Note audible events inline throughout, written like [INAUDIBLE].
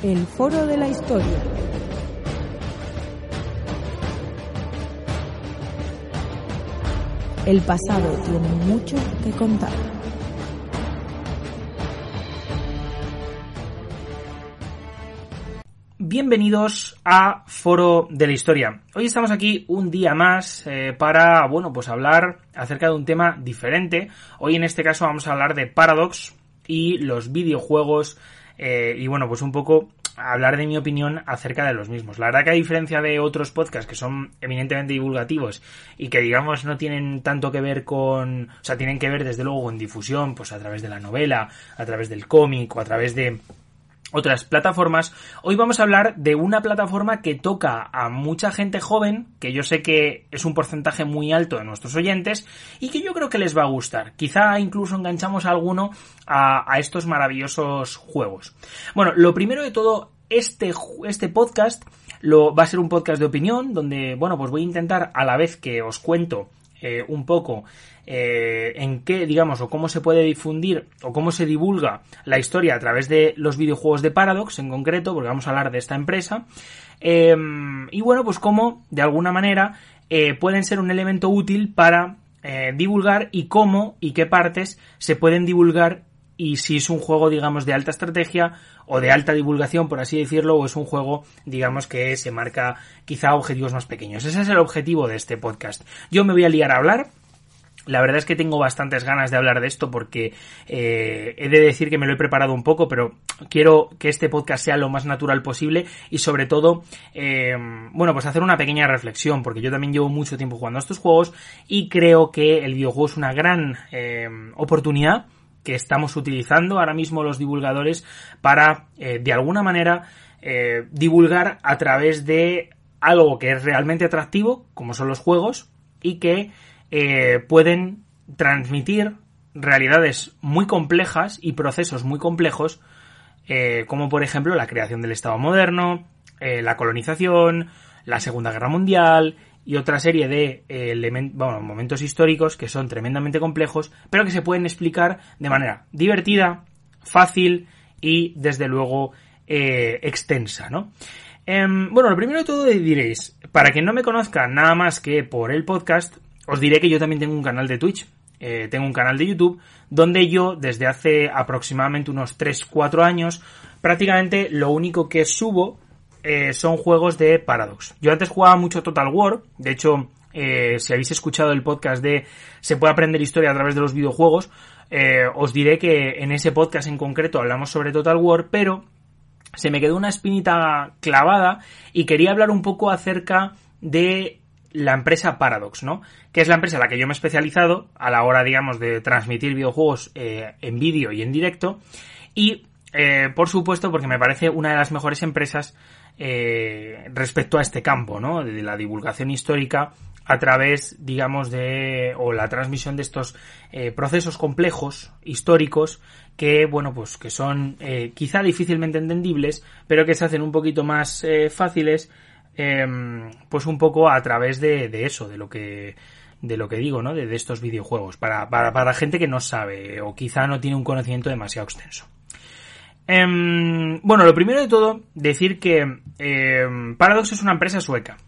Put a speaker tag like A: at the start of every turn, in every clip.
A: El Foro de la Historia. El pasado tiene mucho que contar.
B: Bienvenidos a Foro de la Historia. Hoy estamos aquí un día más eh, para, bueno, pues hablar acerca de un tema diferente. Hoy en este caso vamos a hablar de Paradox y los videojuegos eh, y bueno, pues un poco hablar de mi opinión acerca de los mismos. La verdad que a diferencia de otros podcasts que son eminentemente divulgativos y que digamos no tienen tanto que ver con, o sea, tienen que ver desde luego con difusión, pues a través de la novela, a través del cómic o a través de otras plataformas. Hoy vamos a hablar de una plataforma que toca a mucha gente joven, que yo sé que es un porcentaje muy alto de nuestros oyentes y que yo creo que les va a gustar. Quizá incluso enganchamos a alguno a, a estos maravillosos juegos. Bueno, lo primero de todo, este, este podcast lo, va a ser un podcast de opinión, donde, bueno, pues voy a intentar a la vez que os cuento eh, un poco eh, en qué, digamos, o cómo se puede difundir o cómo se divulga la historia a través de los videojuegos de Paradox en concreto, porque vamos a hablar de esta empresa. Em, y bueno, pues cómo, de alguna manera, eh, pueden ser un elemento útil para divulgar y cómo y qué partes se pueden divulgar y si es un juego, digamos, de alta estrategia o de alta divulgación, por así decirlo, o es un juego, digamos, que se marca quizá objetivos más pequeños. Ese es el objetivo de este podcast. Yo me voy a liar a hablar. La verdad es que tengo bastantes ganas de hablar de esto porque eh, he de decir que me lo he preparado un poco, pero quiero que este podcast sea lo más natural posible y sobre todo, eh, bueno, pues hacer una pequeña reflexión porque yo también llevo mucho tiempo jugando a estos juegos y creo que el videojuego es una gran eh, oportunidad que estamos utilizando ahora mismo los divulgadores para, eh, de alguna manera, eh, divulgar a través de algo que es realmente atractivo, como son los juegos, y que eh, pueden transmitir realidades muy complejas y procesos muy complejos, como por ejemplo la creación del Estado moderno, la colonización, la Segunda Guerra Mundial, y otra serie de eh, bueno, momentos históricos que son tremendamente complejos, pero que se pueden explicar de manera divertida, fácil y desde luego eh, extensa, ¿no? Em, bueno, lo primero de todo diréis, para quien no me conozca nada más que por el podcast, os diré que yo también tengo un canal de Twitch, eh, tengo un canal de YouTube, donde yo desde hace aproximadamente unos 3-4 años, prácticamente lo único que subo eh, son juegos de Paradox. Yo antes jugaba mucho Total War, de hecho, eh, si habéis escuchado el podcast de Se puede aprender historia a través de los videojuegos, eh, os diré que en ese podcast en concreto hablamos sobre Total War, pero se me quedó una espinita clavada y quería hablar un poco acerca de la empresa Paradox, ¿no? Que es la empresa en la que yo me he especializado a la hora, digamos, de transmitir videojuegos en vídeo y en directo. Y, por supuesto, porque me parece una de las mejores empresas eh, respecto a este campo, ¿no? De la divulgación histórica a través, digamos, de, o la transmisión de estos eh, procesos complejos, históricos, que, bueno, pues que son eh, quizá difícilmente entendibles, pero que se hacen un poquito más eh, fáciles, em, pues un poco a través de, de, eso, de lo que, de lo que digo, ¿no? De, de estos videojuegos, para, para, para gente que no sabe, o quizá no tiene un conocimiento demasiado extenso. Eh, bueno, lo primero de todo, decir que eh, Paradox es una empresa sueca.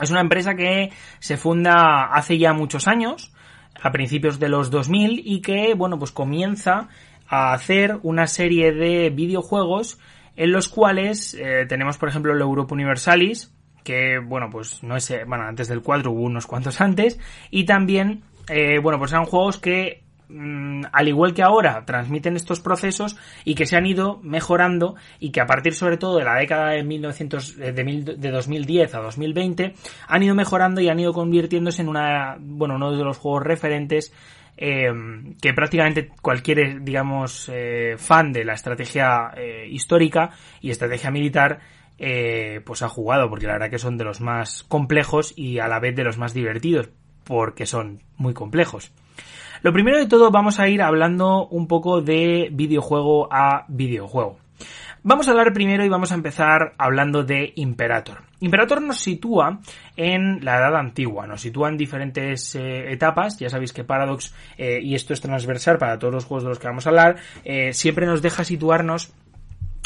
B: Es una empresa que se funda hace ya muchos años, a principios de los 2000, y que, bueno, pues comienza a hacer una serie de videojuegos en los cuales eh, tenemos, por ejemplo, el Europa Universalis, que, bueno, pues no es, bueno, antes del 4 hubo unos cuantos [LAUGHS] antes, y también, eh, bueno, pues eran juegos que Mm, al igual que ahora transmiten estos procesos y que se han ido mejorando y que a partir sobre todo de la década de 1900 de, de 2010 a 2020 han ido mejorando y han ido convirtiéndose en una bueno uno de los juegos referentes eh, que prácticamente cualquier digamos eh, fan de la estrategia eh, histórica y estrategia militar eh, pues ha jugado porque la verdad que son de los más complejos y a la vez de los más divertidos porque son muy complejos. Lo primero de todo vamos a ir hablando un poco de videojuego a videojuego. Vamos a hablar primero y vamos a empezar hablando de Imperator. Imperator nos sitúa en la edad antigua, nos sitúa en diferentes eh, etapas, ya sabéis que Paradox, eh, y esto es transversal para todos los juegos de los que vamos a hablar, eh, siempre nos deja situarnos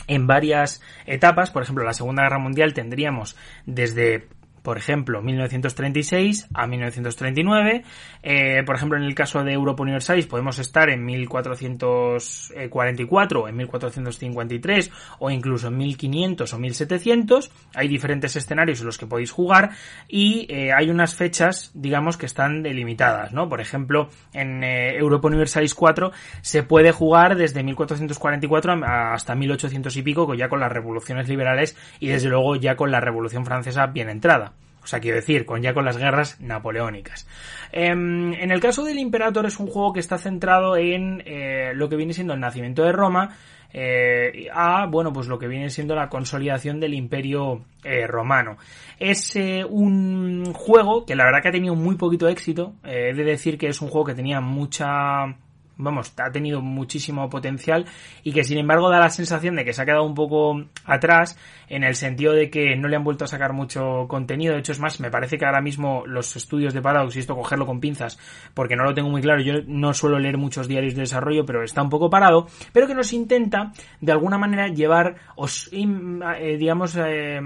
B: en varias etapas. Por ejemplo, la Segunda Guerra Mundial tendríamos desde por ejemplo, 1936 a 1939. Eh, por ejemplo, en el caso de Europa Universalis podemos estar en 1444, en 1453 o incluso en 1500 o 1700. Hay diferentes escenarios en los que podéis jugar y eh, hay unas fechas, digamos, que están delimitadas, ¿no? Por ejemplo, en eh, Europa Universalis 4 se puede jugar desde 1444 hasta 1800 y pico, ya con las revoluciones liberales y desde luego ya con la Revolución Francesa bien entrada. O sea, quiero decir, con ya con las guerras napoleónicas. Em, en el caso del Imperator es un juego que está centrado en eh, lo que viene siendo el nacimiento de Roma, eh, a, bueno, pues lo que viene siendo la consolidación del imperio eh, romano. Es un juego que la verdad que ha tenido muy poquito éxito. he de decir que es un juego que tenía mucha vamos, ha tenido muchísimo potencial y que sin embargo da la sensación de que se ha quedado un poco atrás en el sentido de que no le han vuelto a sacar mucho contenido. De hecho, es más, me parece que ahora mismo los estudios de Paradox, y esto cogerlo con pinzas, porque no lo tengo muy claro, yo no suelo leer muchos diarios de desarrollo, pero está un poco parado, pero que nos intenta de alguna manera llevar, os, eh, digamos, eh,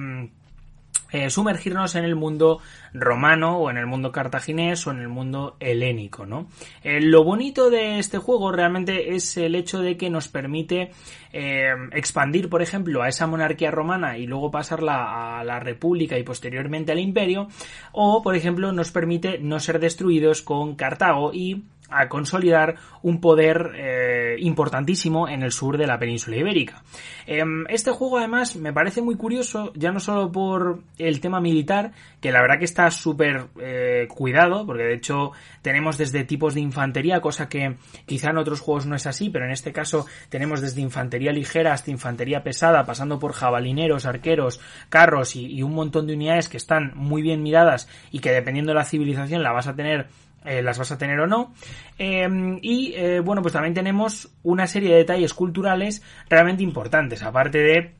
B: eh, sumergirnos en el mundo romano o en el mundo cartaginés o en el mundo helénico, ¿no? Eh, lo bonito de este juego realmente es el hecho de que nos permite eh, expandir, por ejemplo, a esa monarquía romana y luego pasarla a la república y posteriormente al imperio, o, por ejemplo, nos permite no ser destruidos con Cartago y a consolidar un poder eh, importantísimo en el sur de la península ibérica. Em, este juego además me parece muy curioso, ya no solo por el tema militar, que la verdad que está súper eh, cuidado, porque de hecho tenemos desde tipos de infantería, cosa que quizá en otros juegos no es así, pero en este caso tenemos desde infantería ligera hasta infantería pesada, pasando por jabalineros, arqueros, carros y un montón de unidades que están muy bien miradas y que dependiendo de la civilización la vas a tener eh, las vas a tener o no. Em, y eh, bueno, pues también tenemos una serie de detalles culturales realmente importantes, aparte de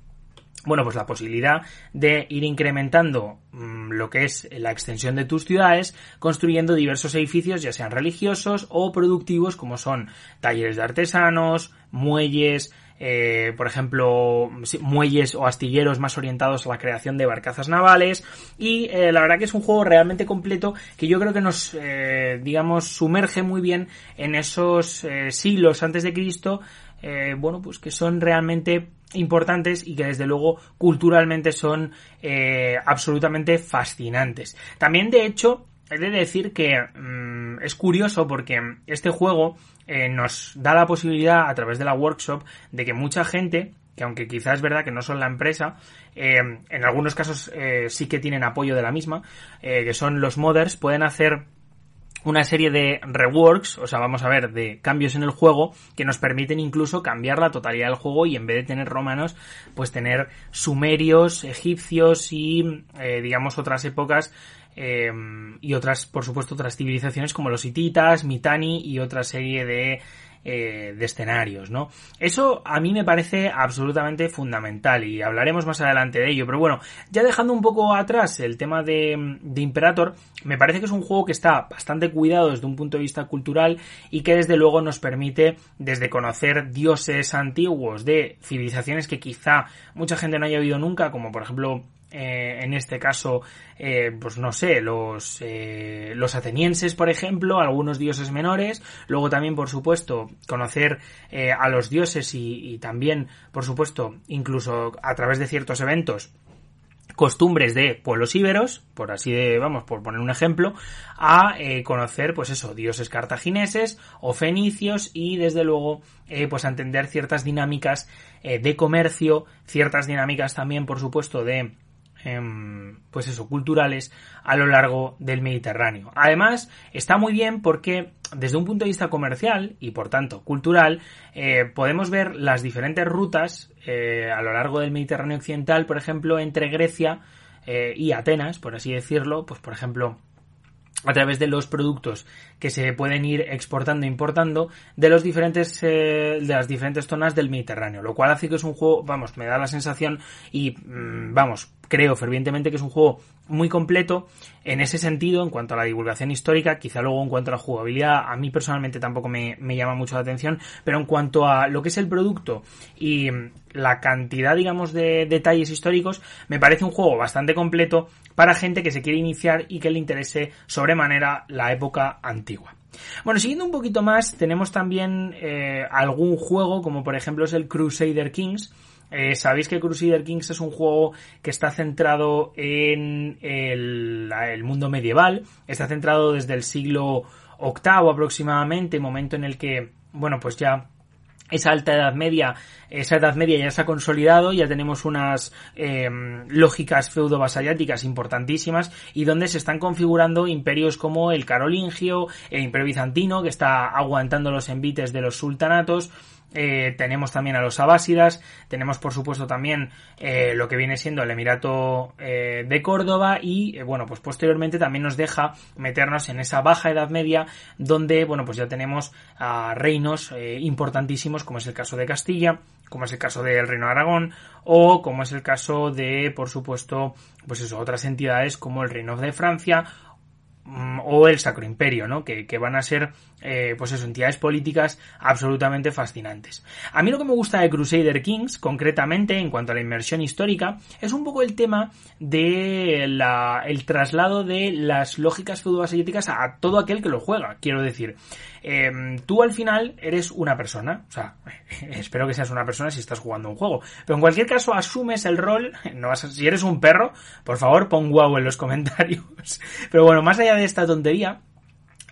B: bueno, pues la posibilidad de ir incrementando mm, lo que es la extensión de tus ciudades, construyendo diversos edificios, ya sean religiosos o productivos, como son talleres de artesanos, muelles, eh, por ejemplo, muelles o astilleros más orientados a la creación de barcazas navales. Y eh, la verdad que es un juego realmente completo que yo creo que nos, eh, digamos, sumerge muy bien en esos siglos antes de Cristo. bueno, pues que son realmente importantes y que desde luego culturalmente son absolutamente fascinantes. También de hecho He de decir que mm, es curioso porque este juego eh, nos da la posibilidad a través de la workshop de que mucha gente que aunque quizás es verdad que no son la empresa, eh, en algunos casos eh, sí que tienen apoyo de la misma, que son los modders, pueden hacer una serie de reworks, o sea, vamos a ver, de cambios en el juego que nos permiten incluso cambiar la totalidad del juego y en vez de tener romanos, pues tener sumerios, egipcios y, digamos, otras épocas eh, y otras, por supuesto, otras civilizaciones como los hititas, Mitani y otra serie de, eh, de escenarios, ¿no? Eso a mí me parece absolutamente fundamental y hablaremos más adelante de ello, pero bueno, ya dejando un poco atrás el tema de, de Imperator, me parece que es un juego que está bastante cuidado desde un punto de vista cultural y que desde luego nos permite desde conocer dioses antiguos de civilizaciones que quizá mucha gente no haya oído nunca, como por ejemplo eh, en este caso, eh, pues no sé, los, eh, los atenienses, por ejemplo, algunos dioses menores, luego también, por supuesto, conocer a los dioses y, también, por supuesto, incluso a través de ciertos eventos, costumbres de pueblos íberos, por así de, vamos, por poner un ejemplo, a conocer, pues eso, dioses cartagineses o fenicios y desde luego, pues a entender ciertas dinámicas de comercio, ciertas dinámicas también, por supuesto, de Em, pues eso, culturales a lo largo del Mediterráneo. Además, está muy bien porque desde un punto de vista comercial y por tanto cultural, eh, podemos ver las diferentes rutas eh, a lo largo del Mediterráneo occidental, por ejemplo, entre Grecia eh, y Atenas, por así decirlo, pues por ejemplo, a través de los productos que se pueden ir exportando e importando de los diferentes eh, de las diferentes zonas del Mediterráneo, lo cual hace que es un juego, vamos, me da la sensación y mm, vamos, creo fervientemente que es un juego muy completo en ese sentido, en cuanto a la divulgación histórica, quizá luego en cuanto a la jugabilidad, a mí personalmente tampoco me, me, llama mucho la atención, pero en cuanto a lo que es el producto y la cantidad, digamos, de detalles históricos, me parece un juego bastante completo para gente que se quiere iniciar y que le interese sobremanera la época antigua. Bueno, siguiendo un poquito más, tenemos también eh, algún juego, como por ejemplo es el Crusader Kings, eh, Sabéis que Crusader Kings es un juego que está centrado en el, mundo medieval, está centrado desde el siglo VIII aproximadamente, momento en el que, bueno, pues ya esa alta edad media, esa edad media ya se ha consolidado, ya tenemos unas eh, lógicas feudo-vasalláticas importantísimas y donde se están configurando imperios como el carolingio, el imperio bizantino, que está aguantando los envites de los sultanatos, eh, tenemos también a los abásidas, tenemos por supuesto también eh, lo que viene siendo el Emirato eh, de Córdoba y bueno pues posteriormente también nos deja meternos en esa baja Edad Media donde bueno pues ya tenemos a reinos importantísimos como es el caso de Castilla, como es el caso del Reino de Aragón o como es el caso de por supuesto pues eso otras entidades como el Reino de Francia o el Sacro Imperio, ¿no? Que, que van a ser, eh, pues eso, entidades políticas absolutamente fascinantes. A mí lo que me gusta de Crusader Kings, concretamente, en cuanto a la inmersión histórica, es un poco el tema de la, el traslado de las lógicas feudovasallíticas a todo aquel que lo juega. Quiero decir, eh, tú al final eres una persona, o sea, [LAUGHS] espero que seas una persona si estás jugando un juego, pero en cualquier caso asumes el rol, [LAUGHS] no vas a, si eres un perro, por favor pon guau en los [LAUGHS] comentarios. Pero bueno, más allá de esta tontería,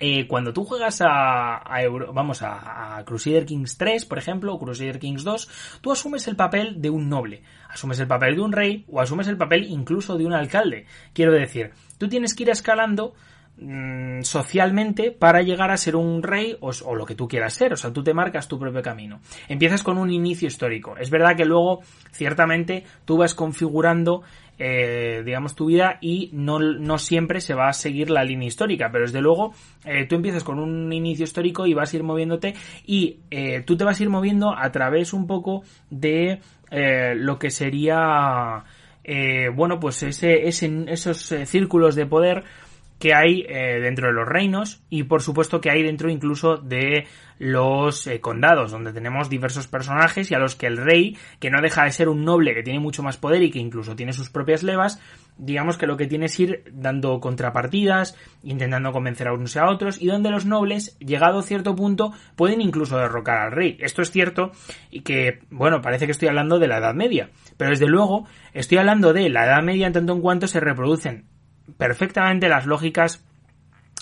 B: eh, cuando tú juegas a, a Euro, vamos a, a, Crusader Kings 3, por ejemplo, o Crusader Kings 2, tú asumes el papel de un noble, asumes el papel de un rey o asumes el papel incluso de un alcalde. Quiero decir, tú tienes que ir escalando mmm, socialmente para llegar a ser un rey o, o, lo que tú quieras ser. O sea, tú te marcas tu propio camino. Empiezas con un inicio histórico. Es verdad que luego, ciertamente, tú vas configurando eh, digamos, tu vida y no, no, siempre se va a seguir la línea histórica, pero desde luego eh, tú empiezas con un inicio histórico y vas a ir moviéndote y eh, tú te vas a ir moviendo a través un poco de eh, lo que sería, eh, bueno, pues ese, ese esos eh, círculos de poder que hay eh, dentro de los reinos y por supuesto que hay dentro incluso de los eh, condados donde tenemos diversos personajes y a los que el rey que no deja de ser un noble que tiene mucho más poder y que incluso tiene sus propias levas digamos que lo que tiene es ir dando contrapartidas intentando convencer a unos y a otros y donde los nobles llegado a cierto punto pueden incluso derrocar al rey. Esto es cierto y que bueno parece que estoy hablando de la edad media pero desde luego estoy hablando de la edad media en tanto en cuanto se reproducen perfectamente las lógicas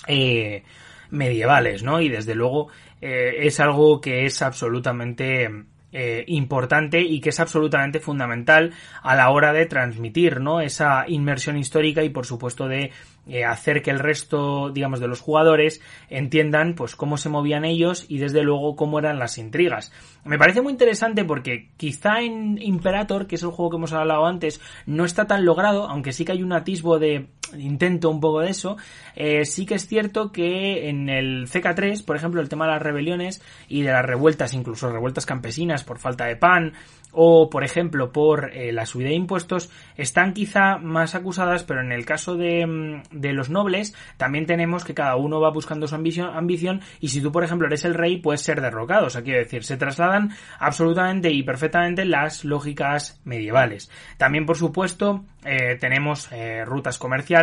B: eh, medievales, ¿no? Y desde luego eh, es algo que es absolutamente eh, importante y que es absolutamente fundamental a la hora de transmitir, ¿no? Esa inmersión histórica y por supuesto de eh, hacer que el resto, digamos, de los jugadores entiendan, pues, cómo se movían ellos y desde luego cómo eran las intrigas. Me parece muy interesante porque quizá en Imperator, que es el juego que hemos hablado antes, no está tan logrado, aunque sí que hay un atisbo de intento un poco de eso, eh, sí que es cierto que en el CK3, por ejemplo, el tema de las rebeliones y de las revueltas, incluso revueltas campesinas por falta de pan, o por ejemplo por eh, la subida de impuestos están quizá más acusadas pero en el caso de, mm, de, los nobles también tenemos que cada uno va buscando su ambición, ambición y si tú por ejemplo eres el rey puedes ser derrocado. O sea quiero decir se trasladan absolutamente y perfectamente las lógicas medievales. También por supuesto eh, tenemos rutas comerciales,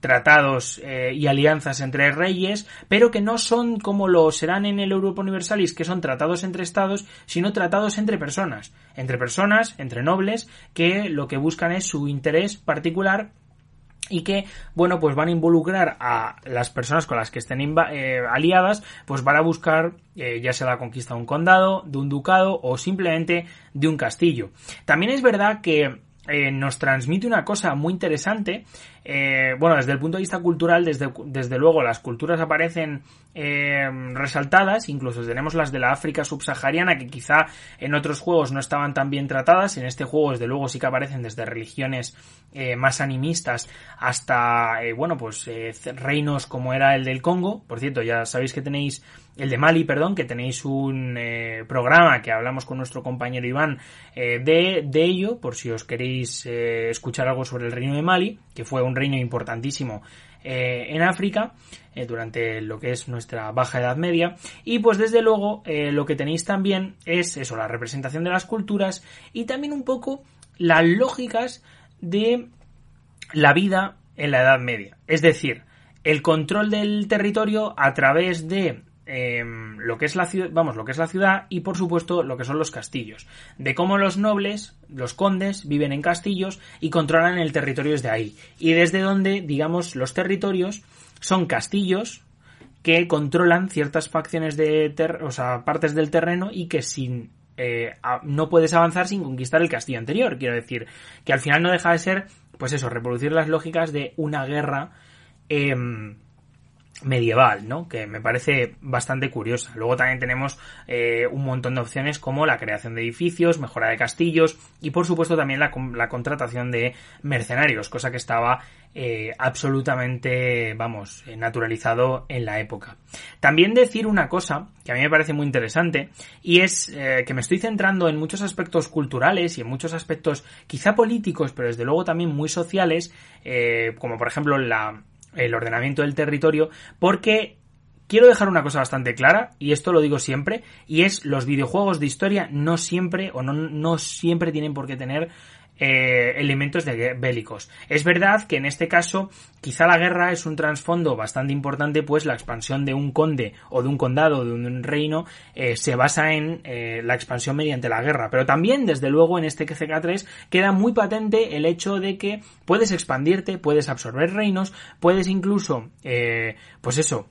B: tratados eh, y alianzas entre reyes, pero que no son como lo serán en el Europa Universalis, que son tratados entre estados, sino tratados entre personas, entre personas, entre nobles, que lo que buscan es su interés particular y que, bueno, pues van a involucrar a las personas con las que estén eh, aliadas, pues van a buscar eh, ya sea la conquista de un condado, de un ducado o simplemente de un castillo. También es verdad que nos transmite una cosa muy interesante eh, bueno, desde el punto de vista cultural, desde, desde luego las culturas aparecen eh, resaltadas, incluso tenemos las de la África subsahariana que quizá en otros juegos no estaban tan bien tratadas, en este juego desde luego sí que aparecen desde religiones eh, más animistas hasta, eh, bueno, pues eh, reinos como era el del Congo, por cierto, ya sabéis que tenéis el de Mali, perdón, que tenéis un eh, programa que hablamos con nuestro compañero Iván eh, de, de, ello, por si os queréis eh, escuchar algo sobre el reino de Mali, que fue un reino importantísimo en África durante lo que es nuestra baja edad media. Y pues desde luego lo que tenéis también es eso, la representación de las culturas y también un poco las lógicas de la vida en la Edad Media. Es decir, el control del territorio a través de eh, lo que es la ciudad, vamos, lo que es la ciudad y por supuesto lo que son los castillos, de cómo los nobles, los condes viven en castillos y controlan el territorio desde ahí y desde donde, digamos, los territorios son castillos que controlan ciertas facciones de, ter o sea, partes del terreno y que sin eh, no puedes avanzar sin conquistar el castillo anterior. Quiero decir que al final no deja de ser, pues eso, reproducir las lógicas de una guerra eh, medieval, ¿no? Que me parece bastante curiosa. Luego también tenemos eh, un montón de opciones como la creación de edificios, mejora de castillos y por supuesto también la, contratación de mercenarios, cosa que estaba eh, absolutamente, vamos, eh, naturalizado en la época. También decir una cosa que a mí me parece muy interesante y es eh, que me estoy centrando en muchos aspectos culturales y en muchos aspectos quizá políticos, pero desde luego también muy sociales, eh, como por ejemplo la el ordenamiento del territorio, porque quiero dejar una cosa bastante clara, y esto lo digo siempre, y es los videojuegos de historia no siempre o no, no siempre tienen por qué tener eh, elementos bélicos. Es verdad que en este caso quizá la guerra es un trasfondo bastante importante, pues la expansión de un conde o de un condado, de un reino, eh, se basa en eh, la expansión mediante la guerra. Pero también, desde luego, en este CK3 queda muy patente el hecho de que puedes expandirte, puedes absorber reinos, puedes incluso, eh, pues eso,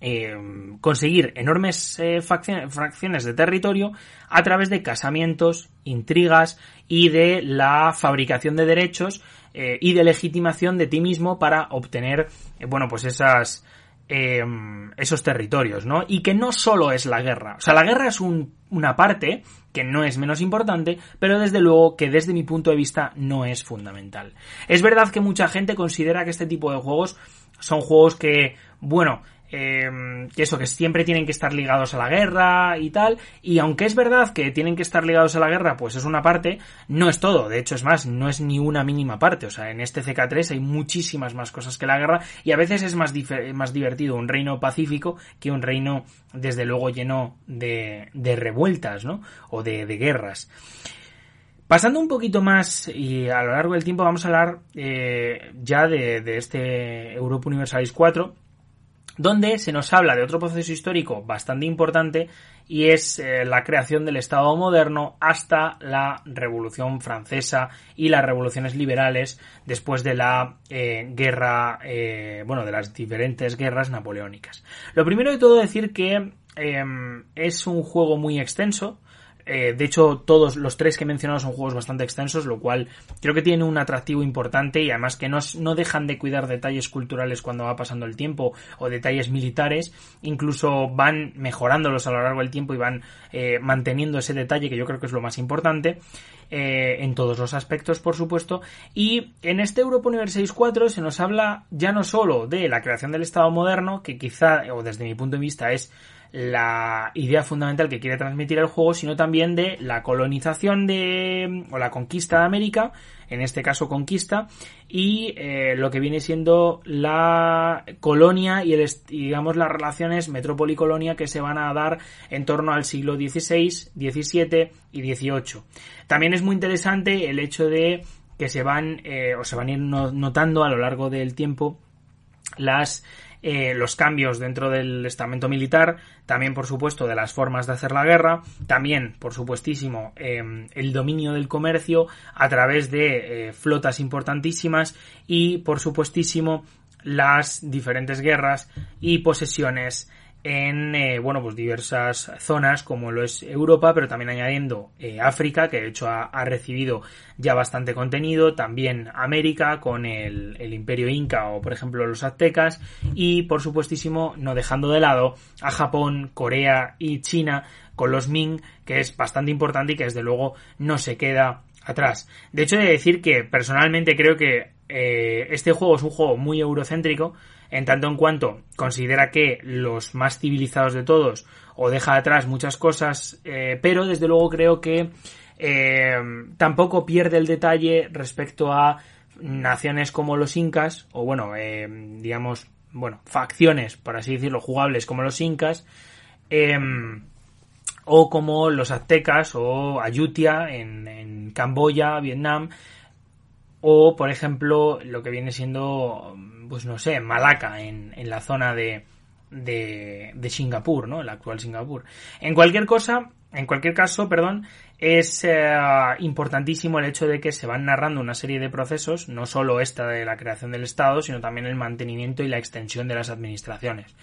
B: eh, conseguir enormes eh, fracciones de territorio a través de casamientos, intrigas y de la fabricación de derechos eh, y de legitimación de ti mismo para obtener, eh, bueno, pues esas, esos territorios, ¿no? Y que no solo es la guerra. O sea, la guerra es un, una parte que no es menos importante, pero desde luego que desde mi punto de vista no es fundamental. Es verdad que mucha gente considera que este tipo de juegos son juegos que, bueno, eh, que eso, que siempre tienen que estar ligados a la guerra y tal, y aunque es verdad que tienen que estar ligados a la guerra, pues es una parte, no es todo, de hecho es más, no es ni una mínima parte, o sea, en este CK3 hay muchísimas más cosas que la guerra, y a veces es más, más divertido un reino pacífico que un reino, desde luego, lleno de, de revueltas, ¿no? O de, de guerras. Pasando un poquito más y a lo largo del tiempo vamos a hablar eh, ya de, de este Europa Universalis 4, donde se nos habla de otro proceso histórico bastante importante y es eh, la creación del Estado moderno hasta la Revolución Francesa y las revoluciones liberales después de la eh, guerra, eh, bueno, de las diferentes guerras napoleónicas. Lo primero de todo decir que em, es un juego muy extenso, eh, de hecho, todos los tres que he mencionado son juegos bastante extensos, lo cual creo que tiene un atractivo importante y además que no, no dejan de cuidar detalles culturales cuando va pasando el tiempo o detalles militares, incluso van mejorándolos a lo largo del tiempo y van eh, manteniendo ese detalle que yo creo que es lo más importante. Eh, en todos los aspectos, por supuesto. Y en este Europa Universalis 4 se nos habla ya no solo de la creación del Estado moderno, que quizá, o desde mi punto de vista, es la idea fundamental que quiere transmitir el juego, sino también de la colonización de, o la conquista de América, en este caso conquista, y eh, lo que viene siendo la colonia y, el, digamos las relaciones metrópoli-colonia que se van a dar en torno al siglo XVI, XVII y XVIII. También es muy interesante el hecho de que se van, eh, o se van a ir notando a lo largo del tiempo las eh, los cambios dentro del estamento militar, también por supuesto de las formas de hacer la guerra, también por supuestísimo eh, el dominio del comercio a través de eh, flotas importantísimas y por supuestísimo las diferentes guerras y posesiones en eh, bueno pues diversas zonas como lo es Europa pero también añadiendo eh, África que de hecho ha, recibido ya bastante contenido también América con el, el, Imperio Inca o por ejemplo los aztecas y por supuestísimo no dejando de lado a Japón Corea y China con los Ming que es bastante importante y que desde luego no se queda atrás. De hecho he de decir que personalmente creo que eh, este juego es un juego muy eurocéntrico en tanto en cuanto considera que los más civilizados de todos o deja atrás muchas cosas, eh, pero desde luego creo que eh, tampoco pierde el detalle respecto a naciones como los incas, o bueno, eh, digamos, bueno, facciones, por así decirlo, jugables como los incas, o como los aztecas o Ayutthaya en, en Camboya, Vietnam, o por ejemplo lo que viene siendo pues no sé, Malaca, en, en la zona de, de, de, Singapur, ¿no? El actual Singapur. En cualquier cosa, en cualquier caso, perdón, es eh, importantísimo el hecho de que se van narrando una serie de procesos, no solo esta de la creación del Estado, sino también el mantenimiento y la extensión de las administraciones.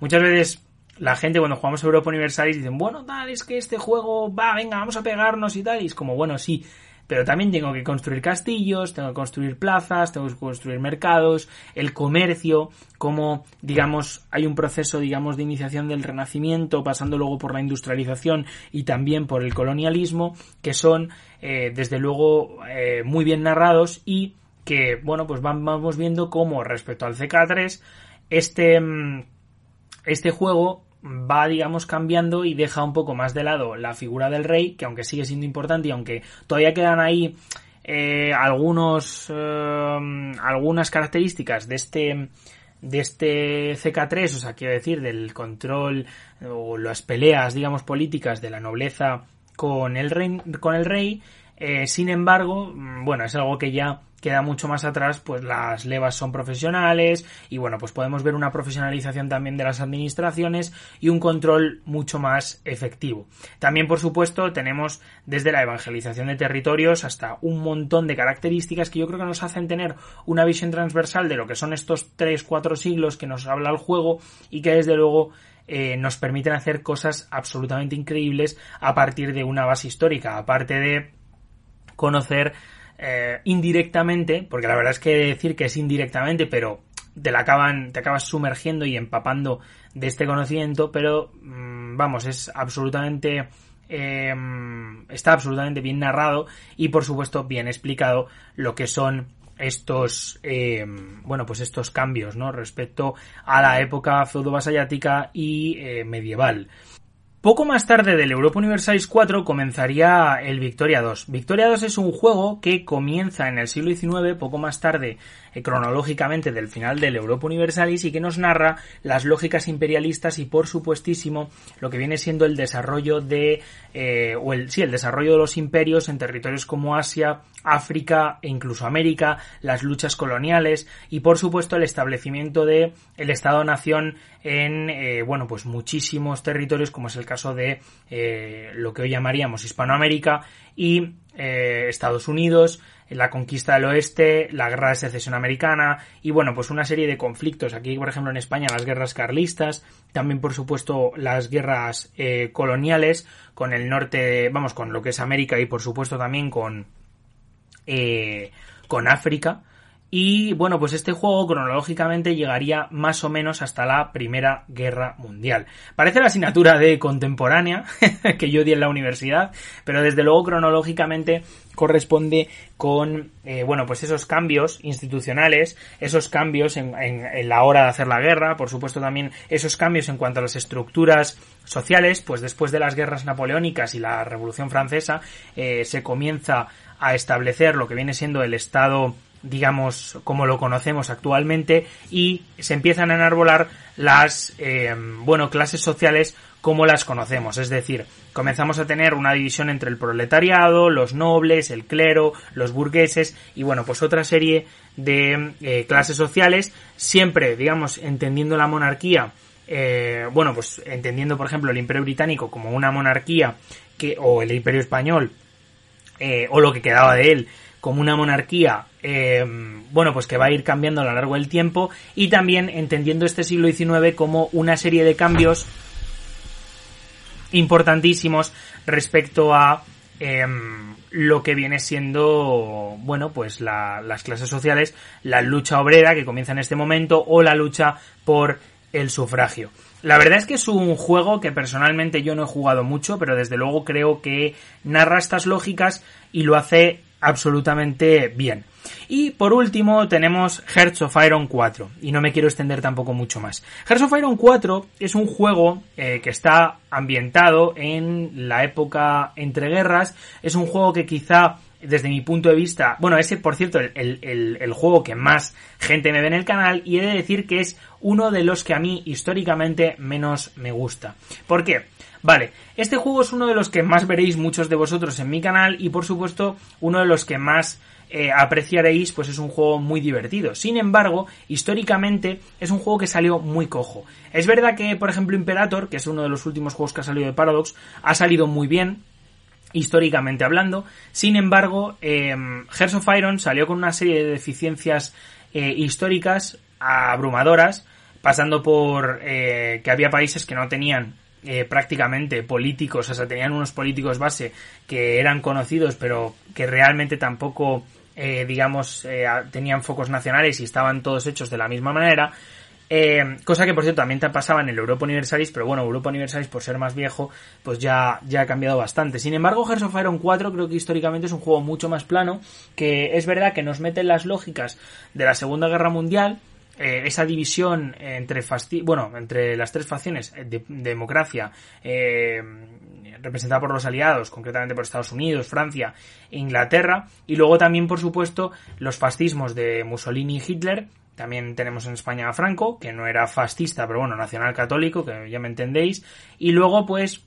B: Muchas veces la gente cuando jugamos Europa Universalis dicen, bueno, tal, es que este juego va, venga, vamos a pegarnos y tal, y es como, bueno, sí, pero también tengo que construir castillos, tengo que construir plazas, tengo que construir mercados, el comercio, como, digamos, hay un proceso, digamos, de iniciación del renacimiento, pasando luego por la industrialización y también por el colonialismo, que son, eh, desde luego, eh, muy bien narrados y que, bueno, pues vamos viendo cómo respecto al CK3, este, mm, este juego va, digamos, cambiando y deja un poco más de lado la figura del rey, que aunque sigue siendo importante y aunque todavía quedan ahí eh, algunos eh, algunas características de este de este CK3, o sea, quiero decir, del control o las peleas, digamos, políticas de la nobleza con el rey, con el rey eh, sin embargo, mm, bueno, es algo que ya queda mucho más atrás, pues las levas son profesionales y bueno, pues podemos ver una profesionalización también de las administraciones y un control mucho más efectivo. También, por supuesto, tenemos desde la evangelización de territorios hasta un montón de características que yo creo que nos hacen tener una visión transversal de lo que son estos 3-4 siglos que nos habla el juego y que desde luego eh, nos permiten hacer cosas absolutamente increíbles a partir de una base histórica, aparte de conocer eh, indirectamente, porque la verdad es que decir que es indirectamente, pero te la acaban, te acabas sumergiendo y empapando de este conocimiento, pero mm, vamos, es absolutamente eh, está absolutamente bien narrado y por supuesto bien explicado lo que son estos eh, bueno pues estos cambios no respecto a la época feudo-vasallática y medieval poco más tarde del Europa Universalis 4 comenzaría el Victoria 2. Victoria 2 es un juego que comienza en el siglo XIX, poco más tarde eh, cronológicamente del final del Europa Universalis y que nos narra las lógicas imperialistas y por supuestísimo lo que viene siendo el desarrollo de eh, o el sí el desarrollo de los imperios en territorios como Asia, África e incluso América, las luchas coloniales y por supuesto el establecimiento de el Estado-nación en eh, bueno pues muchísimos territorios como es el caso de eh, lo que hoy llamaríamos Hispanoamérica y eh, Estados Unidos, la conquista del oeste, la guerra de secesión americana y bueno, pues una serie de conflictos. Aquí, por ejemplo, en España las guerras carlistas, también por supuesto las guerras coloniales con el norte, vamos, con lo que es América y por supuesto también con eh, con África. Y bueno, pues este juego cronológicamente llegaría más o menos hasta la Primera Guerra Mundial. Parece la asignatura de contemporánea [LAUGHS] que yo di en la universidad, pero desde luego cronológicamente corresponde con, eh, bueno, pues esos cambios institucionales, esos cambios en, la hora de hacer la guerra, por supuesto también esos cambios en cuanto a las estructuras sociales, pues después de las guerras napoleónicas y la Revolución Francesa eh, se comienza a establecer lo que viene siendo el Estado digamos, como lo conocemos actualmente, y se empiezan a enarbolar las, eh, bueno, clases sociales como las conocemos. Es decir, comenzamos a tener una división entre el proletariado, los nobles, el clero, los burgueses y, bueno, pues otra serie de eh, clases sociales, siempre, digamos, entendiendo la monarquía, eh, bueno, pues entendiendo, por ejemplo, el Imperio Británico como una monarquía que, o el Imperio Español eh, o lo que quedaba de él, como una monarquía eh, bueno, pues que va a ir cambiando a lo largo del tiempo y también entendiendo este siglo XIX como una serie de cambios importantísimos respecto a em, lo que viene siendo, bueno, pues las clases sociales, la lucha obrera que comienza en este momento o la lucha por el sufragio. La verdad es que es un juego que personalmente yo no he jugado mucho, pero desde luego creo que narra estas lógicas y lo hace absolutamente bien. Y por último tenemos Hearts of Iron 4, y no me quiero extender tampoco mucho más. Hearts of Iron 4 es un juego eh, que está ambientado en la época entre guerras, es un juego que quizá desde mi punto de vista, bueno, ese por cierto el, el, el, juego que más gente me ve en el canal y he de decir que es uno de los que a mí históricamente menos me gusta. ¿Por qué? Vale, este juego es uno de los que más veréis muchos de vosotros en mi canal y por supuesto uno de los que más eh, apreciaréis, pues es un juego muy divertido. Sin embargo, históricamente es un juego que salió muy cojo. Es verdad que, por ejemplo, Imperator, que es uno de los últimos juegos que ha salido de Paradox, ha salido muy bien, históricamente hablando. Sin embargo, eh, of Iron salió con una serie de deficiencias eh, históricas abrumadoras, pasando por eh, que había países que no tenían eh, prácticamente políticos, o sea, tenían unos políticos base que eran conocidos, pero que realmente tampoco, eh, digamos, eh, tenían focos nacionales y estaban todos hechos de la misma manera. Eh, cosa que por cierto también te pasaba en el Europa Universalis, pero bueno, Europa Universalis por ser más viejo, pues ya, ya ha cambiado bastante. Sin embargo, Hearts of Iron 4 creo que históricamente es un juego mucho más plano, que es verdad que nos mete en las lógicas de la Segunda Guerra Mundial, eh, esa división entre bueno entre las tres facciones de, democracia eh, representada por los aliados concretamente por Estados Unidos Francia e Inglaterra y luego también por supuesto los fascismos de Mussolini y Hitler también tenemos en España a Franco que no era fascista pero bueno nacional católico que ya me entendéis y luego pues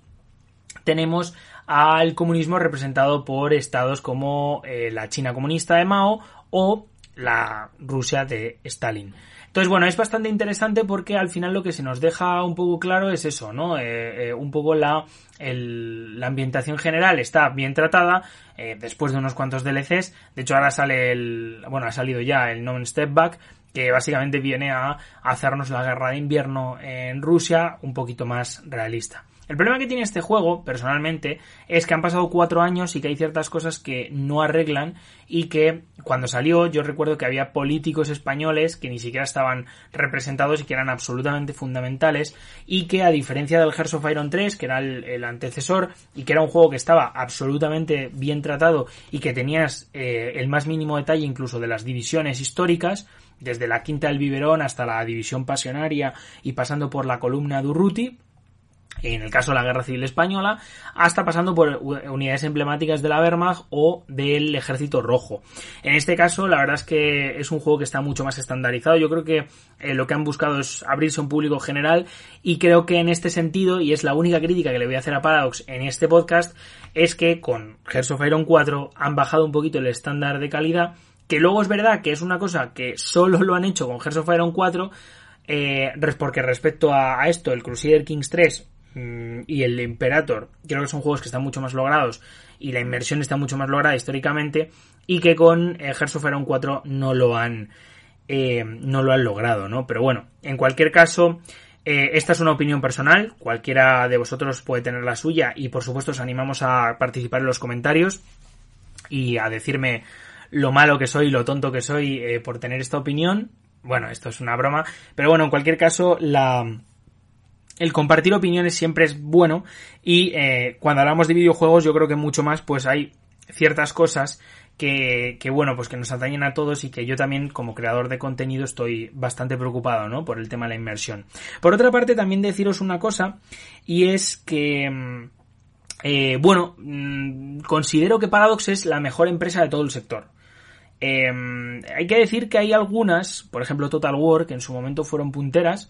B: tenemos al comunismo representado por estados como eh, la China comunista de Mao o la Rusia de Stalin. Entonces, bueno, es bastante interesante porque al final lo que se nos deja un poco claro es eso, ¿no? Eh, eh, un poco la, el, la ambientación general está bien tratada, eh, después de unos cuantos DLCs. De hecho, ahora sale el, bueno, ha salido ya el No Step Back, que básicamente viene a hacernos la guerra de invierno en Rusia un poquito más realista. El problema que tiene este juego, personalmente, es que han pasado cuatro años y que hay ciertas cosas que no arreglan y que cuando salió yo recuerdo que había políticos españoles que ni siquiera estaban representados y que eran absolutamente fundamentales y que a diferencia del Hearts of Iron 3, que era el, antecesor y que era un juego que estaba absolutamente bien tratado y que tenías eh, el más mínimo detalle incluso de las divisiones históricas, desde la quinta del biberón hasta la división pasionaria y pasando por la columna Durruti, en el caso de la Guerra Civil Española, hasta pasando por unidades emblemáticas de la Wehrmacht o del Ejército Rojo. En este caso, la verdad es que es un juego que está mucho más estandarizado. Yo creo que eh, lo que han buscado es abrirse a un público general y creo que en este sentido, y es la única crítica que le voy a hacer a Paradox en este podcast, es que con Hearts of Iron 4 han bajado un poquito el estándar de calidad, que luego es verdad que es una cosa que solo lo han hecho con Hearts of Iron 4, eh, porque respecto a, esto, el Crusader Kings 3 Mm, y el Imperator, creo que son juegos que están mucho más logrados y la inversión está mucho más lograda históricamente y que con eh, Hearts of Iron 4 no lo han eh, no lo han logrado, ¿no? Pero bueno, en cualquier caso, eh, esta es una opinión personal, cualquiera de vosotros puede tener la suya y por supuesto os animamos a participar en los comentarios y a decirme lo malo que soy, lo tonto que soy por tener esta opinión. Bueno, esto es una broma, pero bueno, en cualquier caso, la, el compartir opiniones siempre es bueno y eh, cuando hablamos de videojuegos yo creo que mucho más pues hay ciertas cosas que, que, bueno pues que nos atañen a todos y que yo también como creador de contenido estoy bastante preocupado no por el tema de la inmersión. Por otra parte también deciros una cosa y es que mm, eh, bueno mm, considero que Paradox es la mejor empresa de todo el sector. Eh, hay que decir que hay algunas por ejemplo Total War que en su momento fueron punteras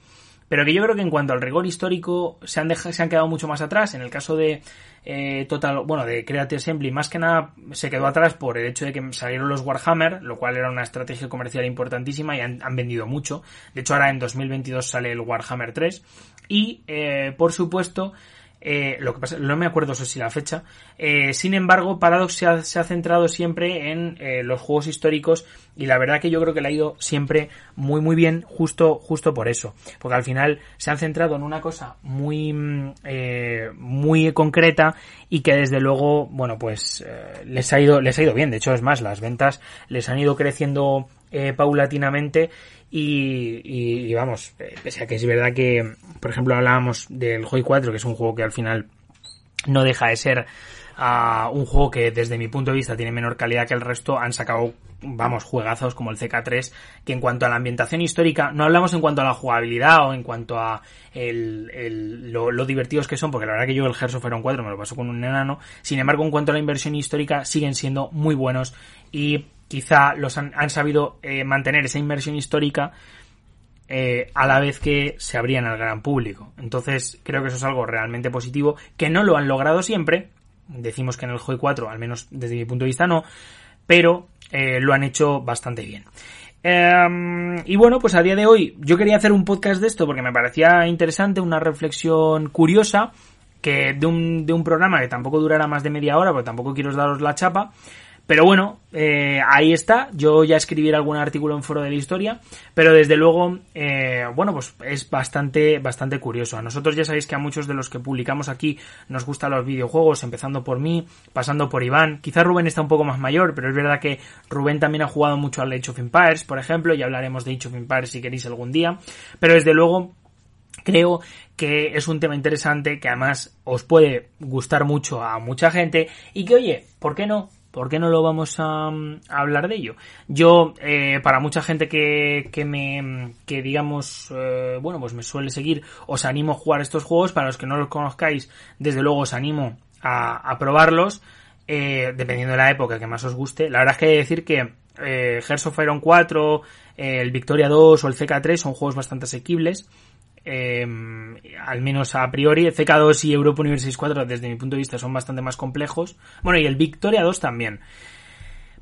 B: pero que yo creo que en cuanto al rigor histórico se han, dejado, se han quedado mucho más atrás. En el caso de eh, Total, bueno, de Creative Assembly, más que nada se quedó atrás por el hecho de que salieron los Warhammer, lo cual era una estrategia comercial importantísima y han, vendido mucho. De hecho, ahora en 2022 sale el Warhammer 3. Y, eh, por supuesto, Eh, lo que pasa, no me acuerdo si la fecha. Eh, sin embargo, Paradox se ha, centrado siempre en eh, los juegos históricos y la verdad que yo creo que le ha ido siempre muy muy bien justo justo por eso, porque al final se han centrado en una cosa muy mm, muy concreta y que desde luego, bueno, pues les ha ido les ha ido bien. De hecho, es más, las ventas les han ido creciendo paulatinamente y, vamos, eh, pese a que es verdad que, por ejemplo, hablábamos del Joy 4, que es un juego que al final no deja de ser uh, un juego que desde mi punto de vista tiene menor calidad que el resto, han sacado, vamos, juegazos como el CK3, que en cuanto a la ambientación histórica, no hablamos en cuanto a la jugabilidad o en cuanto a el, el, lo, divertidos que son, porque la verdad que yo el Hearts of Iron 4 me lo paso con un enano, sin embargo, en cuanto a la inversión histórica, siguen siendo muy buenos y quizá los han, sabido eh, mantener esa inversión histórica eh, a la vez que se abrían al gran público. Entonces creo que eso es algo realmente positivo, que no lo han logrado siempre, decimos que en el Joy 4, al menos desde mi punto de vista no, pero eh, lo han hecho bastante bien. Em, y bueno, pues a día de hoy yo quería hacer un podcast de esto porque me parecía interesante, una reflexión curiosa, que de un, de un programa que tampoco durará más de media hora, porque tampoco quiero daros la chapa, pero bueno, eh, ahí está. Yo ya escribiré algún artículo en Foro de la Historia. Pero desde luego, eh, bueno, pues es bastante, bastante curioso. A nosotros ya sabéis que a muchos de los que publicamos aquí nos gustan los videojuegos, empezando por mí, pasando por Iván. Quizá Rubén está un poco más mayor, pero es verdad que Rubén también ha jugado mucho al Age of Empires, por ejemplo. Y hablaremos de Age of Empires si queréis algún día. Pero desde luego, creo que es un tema interesante que además os puede gustar mucho a mucha gente y que oye, ¿por qué no? ¿Por qué no lo vamos a, hablar de ello? Yo, eh, para mucha gente que, que me, que digamos, eh, bueno, pues me suele seguir, os animo a jugar estos juegos. Para los que no los conozcáis, desde luego os animo a, probarlos, eh, dependiendo de la época que más os guste. La verdad es que hay que decir que eh, of Iron 4, el Victoria 2 o el CK3 son juegos bastante asequibles. Eh, al menos a priori, CK2 y Europa Universalis 4 desde mi punto de vista son bastante más complejos. Bueno, y el Victoria 2 también.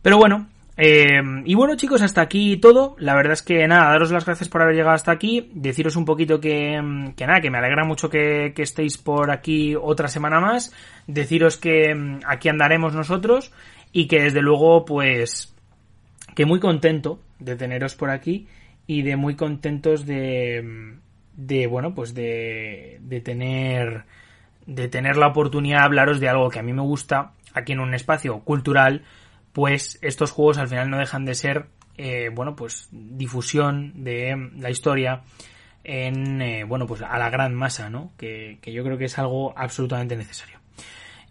B: Pero bueno, eh, y bueno chicos, hasta aquí todo. La verdad es que nada, daros las gracias por haber llegado hasta aquí. Deciros un poquito que, que nada, que me alegra mucho que, que estéis por aquí otra semana más. Deciros que aquí andaremos nosotros y que desde luego pues que muy contento de teneros por aquí y de muy contentos de de bueno pues de, de tener de tener la oportunidad de hablaros de algo que a mí me gusta aquí en un espacio cultural pues estos juegos al final no dejan de ser eh, bueno pues difusión de la historia en eh, bueno pues a la gran masa no que, que, yo creo que es algo absolutamente necesario.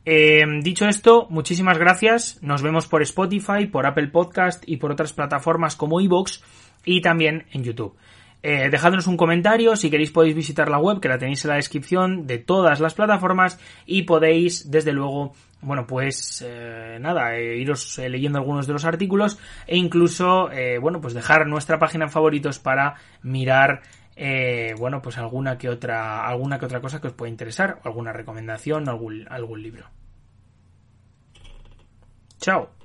B: Eh, dicho esto muchísimas gracias. Nos vemos por Spotify por Apple Podcast y por otras plataformas como iVoox y también en YouTube eh, dejadnos un comentario, si queréis podéis visitar la web que la tenéis en la descripción de todas las plataformas y podéis desde luego, bueno pues eh, nada, eh, iros eh, leyendo algunos de los artículos e incluso, bueno pues dejar nuestra página en favoritos para mirar bueno pues alguna que otra, alguna que otra cosa que os pueda interesar, alguna recomendación, algún, algún libro. Chao.